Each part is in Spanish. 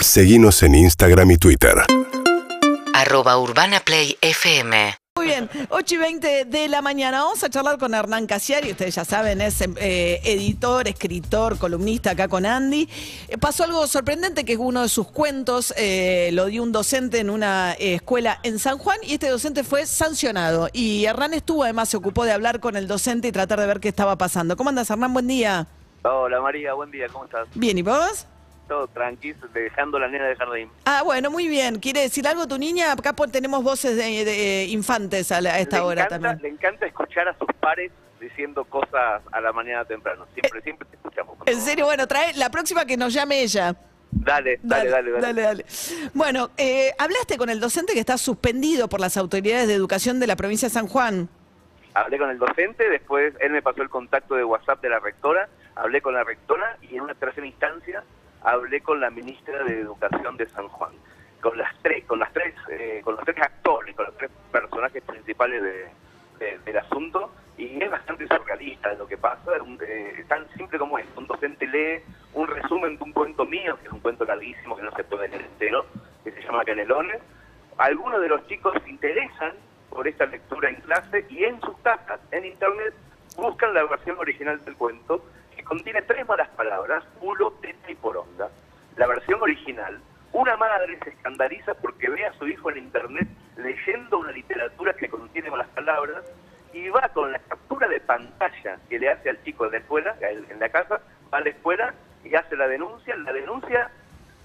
Seguimos en Instagram y Twitter. arroba urbanaplayfm Muy bien, 8 y 20 de la mañana. Vamos a charlar con Hernán Casiari. Ustedes ya saben, es eh, editor, escritor, columnista acá con Andy. Eh, pasó algo sorprendente que es uno de sus cuentos. eh, lo dio un docente en una eh, escuela en San Juan y este docente fue sancionado. Y Hernán estuvo, además, se ocupó de hablar con el docente y tratar de ver qué estaba pasando. ¿Cómo andas, Hernán? Buen día. Hola María, buen día, ¿cómo estás? Bien, ¿y vos? Todo tranquilo, dejando la nena de jardín. Ah, bueno, muy bien. ¿Quiere decir algo tu niña? Acá tenemos voces de, de, infantes a, la- a esta le hora encanta, también. Le encanta escuchar a sus pares diciendo cosas a la mañana temprano. Siempre, siempre te escuchamos. En serio, bueno, trae la próxima que nos llame ella. Dale, dale, dale, dale. dale. Bueno, eh, hablaste con el docente que está suspendido por las autoridades de educación de la provincia de San Juan. Hablé con el docente, después él me pasó el contacto de WhatsApp de la rectora, hablé con la rectora y en una tercera instancia hablé con la ministra de Educación de San Juan. Con las tres, con las tres, eh, con los tres actores, con los tres personajes principales de- de- del asunto y es bastante surrealista lo que pasa, eh, tan simple como es. Un docente lee un resumen de un cuento mío, que es un cuento larguísimo que no se puede leer entero, que se llama Canelones. Algunos de los chicos se interesan por esta lectura en clase y en sus casas, en internet, buscan la versión original del cuento, que contiene tres malas palabras, culo, teta y poronga. La versión original, una se escandaliza porque ve a su hijo en internet leyendo una literatura que contiene malas palabras y va con la captura de pantalla que le hace al chico en la escuela, en la casa, va a la escuela y hace la denuncia. La denuncia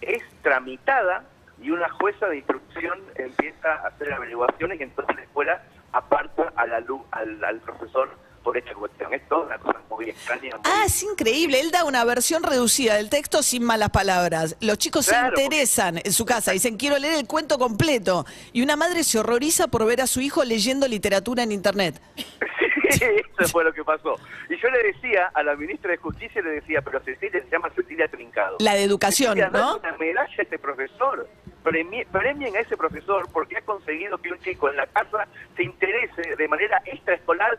es tramitada y una jueza de instrucción empieza a hacer averiguaciones y entonces la escuela aparta a la luz, al, al profesor por esta cuestión. Es toda una cosa muy extraña. muy- Ah, es increíble. Él da una versión reducida del texto sin malas palabras. Los chicos Claro, se porque- interesan en su casa, dicen quiero leer el cuento completo. Y una madre se horroriza por ver a su hijo leyendo literatura en internet. Eso fue lo que pasó. Y yo le decía a la ministra de Justicia, le decía, pero Cecilia se llama Cecilia Trincado. La de educación, Cecilia, ¿no? una medalla a este profesor. Premi- premien a ese profesor porque ha conseguido que un chico en la casa se interese de manera extraescolar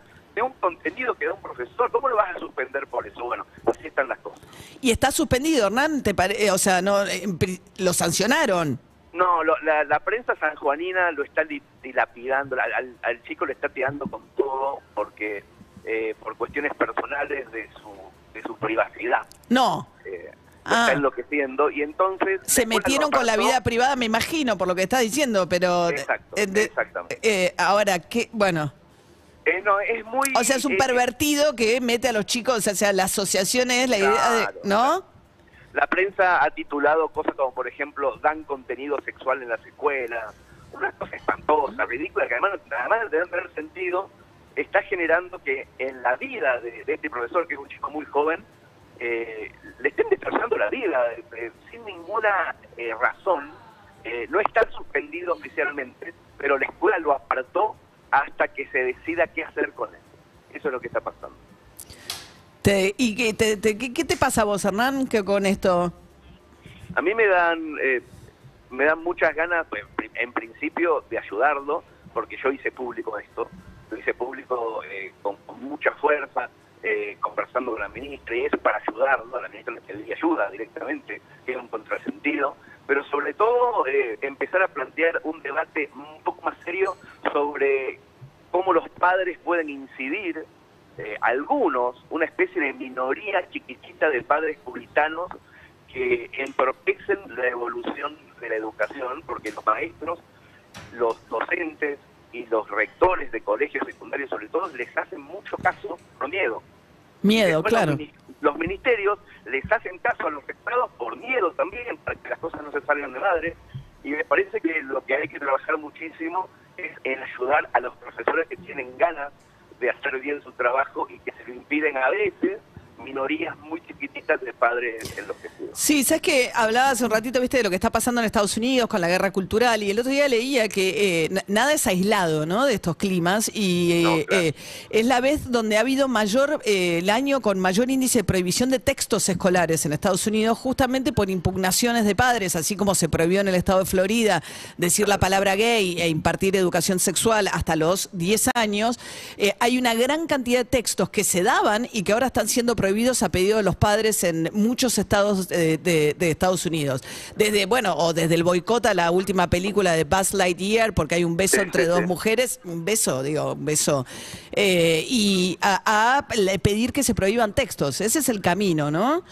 contenido que da un profesor. ¿Cómo lo vas a suspender por eso? Bueno, así están las cosas. Y está suspendido, Hernán, te pare- eh, o sea, no pri- lo sancionaron. No, lo- la, la prensa sanjuanina lo está di- dilapidando, al, al- chico le está tirando con todo porque eh, por cuestiones personales de su, de su privacidad. No. eh, Ah. está enloqueciendo y entonces... Se metieron con la vida privada, me imagino, por lo que está diciendo, pero... Exacto, eh, de- exactamente. eh, ahora, ¿qué? Bueno, Eh, no, es muy... o sea, es un eh, pervertido que mete a los chicos, o sea, la asociación es la idea de... ¿No? La prensa ha titulado cosas como, por ejemplo, dan contenido sexual en las escuelas. Una cosa espantosa, ridícula, que además, además de tener sentido, está generando que en la vida de, de este profesor, que es un chico muy joven, eh, le estén destrozando la vida sin ninguna eh, razón. No está suspendido oficialmente, pero la escuela lo apartó hasta que se decida qué hacer con él. Eso es lo que está pasando. Te- ¿Y qué te, te- qué, qué te pasa a vos, Hernán, que con esto? A mí me dan eh, me dan muchas ganas, pues, pri- en principio, de ayudarlo, porque yo hice público esto, lo hice público eh, con, con mucha fuerza, eh, conversando con la ministra, y eso para ayudarlo, a la ministra le pedí ayuda directamente, que es un contrasentido, pero sobre todo eh, empezar a plantear un debate un poco más serio sobre cómo los padres pueden incidir, eh, algunos, una especie de minoría chiquitita de padres puritanos que entorpecen la evolución de la educación, porque los maestros, los docentes y los rectores de colegios secundarios, sobre todo, les hacen mucho caso por miedo. Miedo, Después claro. Los ministerios les hacen caso a los estados por miedo también, para que las cosas no se salgan de madre. Y me parece que lo que hay que trabajar muchísimo es en ayudar a los profesores que tienen ganas de hacer bien su trabajo y que se lo impiden a veces minorías muy chiquititas de padres enloquecidos. Sí, sabes que hablaba hace un ratito, viste, de lo que está pasando en Estados Unidos con la guerra cultural y el otro día leía que eh, na- nada es aislado, ¿no? De estos climas y No, eh, claro. eh, es la vez donde ha habido mayor eh, el año con mayor índice de prohibición de textos escolares en Estados Unidos, justamente por impugnaciones de padres, así como se prohibió en el estado de Florida decir la palabra gay e impartir educación sexual hasta los 10 años. Hay una gran cantidad de textos que se daban y que ahora están siendo prohibidos a pedido de los padres en muchos estados de, de- de Estados Unidos. Desde, bueno, o desde el boicot a la última película de Buzz Lightyear, porque hay un beso entre dos mujeres, un beso, digo, un beso, eh, y a, pedir que se prohíban textos. Ese es el camino, ¿no?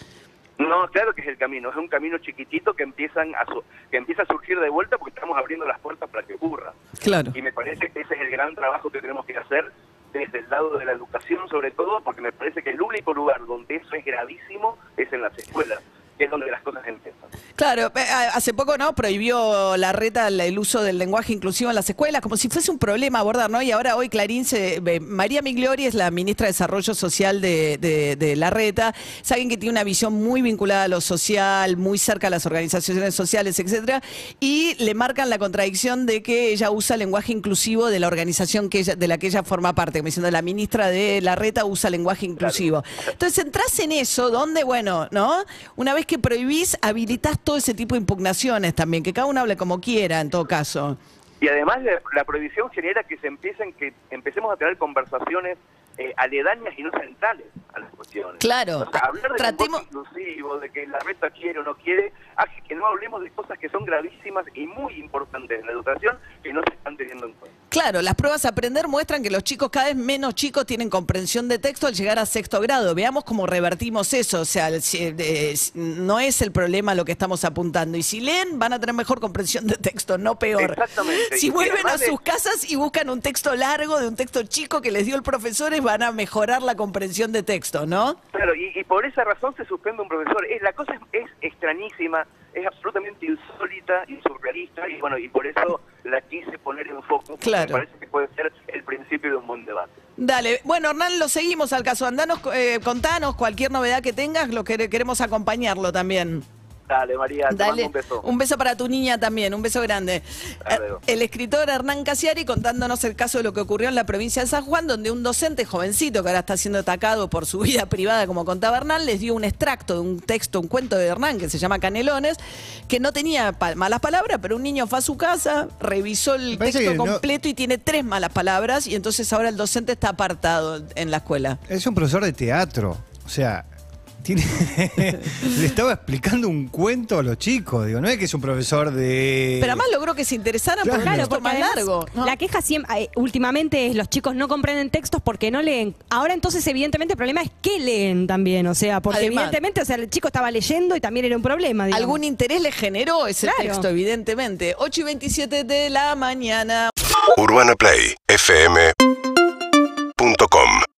No, claro que es el camino, es un camino chiquitito que empiezan a su- que empieza a surgir de vuelta porque estamos abriendo las puertas para que ocurra. Claro. Y me parece que ese es el gran trabajo que tenemos que hacer desde el lado de la educación sobre todo, porque me parece que el único lugar donde eso es gravísimo es en las escuelas, que es donde las cosas empiezan. Claro, eh, hace poco no prohibió la reta el uso del lenguaje inclusivo en las escuelas, como si fuese un problema abordar, ¿no? Y ahora hoy Clarín se. eh, María Migliori es la ministra de Desarrollo Social de, de- de la reta. Alguien que tiene una visión muy vinculada a lo social, muy cerca a las organizaciones sociales, etcétera. Y le marcan la contradicción de que ella usa lenguaje inclusivo de la organización que ella, de la que ella forma parte, como diciendo la ministra de la reta usa lenguaje inclusivo. Entonces entras en eso, donde, bueno, ¿no? Una vez que prohibís, habilitas todo ese tipo de impugnaciones también, que cada uno hable como quiera en todo caso. Y además la, prohibición genera que se empiecen que empecemos a tener conversaciones eh, aledañas y no centrales a las cuestiones. Claro. O sea, hablar de Tratemos- inclusivo, de que la reta quiere o no quiere, hace que no hablemos de cosas que son gravísimas y muy importantes en la educación que no se están teniendo en cuenta. Claro, las pruebas a aprender muestran que los chicos, cada vez menos chicos, tienen comprensión de texto al llegar a sexto grado. Veamos cómo revertimos eso. O sea, eh, no es el problema lo que estamos apuntando. Y si leen, van a tener mejor comprensión de texto, no peor. Exactamente. Si Y vuelven a sus casas y buscan un texto largo de un texto chico que les dio el profesor, van a mejorar la comprensión de texto, ¿no? Claro, y, y por esa razón se suspende un profesor. Es, la cosa es, es extrañísima, es absolutamente insólita y surrealista, y bueno, y por eso la quise poner en foco. Claro. Me parece que puede ser el principio de un buen debate. Dale, bueno Hernán, lo seguimos al caso. Andanos, eh, contanos cualquier novedad que tengas, lo que queremos acompañarlo también. Dale, María, te Dale, mando un beso. para tu niña también, un beso grande. Eh, El escritor Hernán Casiari contándonos el caso de lo que ocurrió en la provincia de San Juan, donde un docente jovencito que ahora está siendo atacado por su vida privada, como contaba Hernán, les dio un extracto de un texto, un cuento de Hernán que se llama Canelones, que no tenía pa- malas palabras, pero un niño fue a su casa, revisó el texto no- completo y tiene tres malas palabras, y entonces ahora el docente está apartado en la escuela. Es un profesor de teatro. O sea, tiene, le estaba explicando un cuento a los chicos. Digo, no es que es un profesor de. Pero además logró que se interesaran por Claro. un Claro, más largo. ¿no? la queja siempre, eh, últimamente es los chicos no comprenden textos porque no leen. Ahora entonces evidentemente el problema es que leen también, o sea, porque Además. evidentemente, o sea, el chico estaba leyendo y también era un problema. digamos. Algún interés le generó ese Claro. texto, evidentemente. 8 y 27 de la mañana. UrbanaPlayFM.com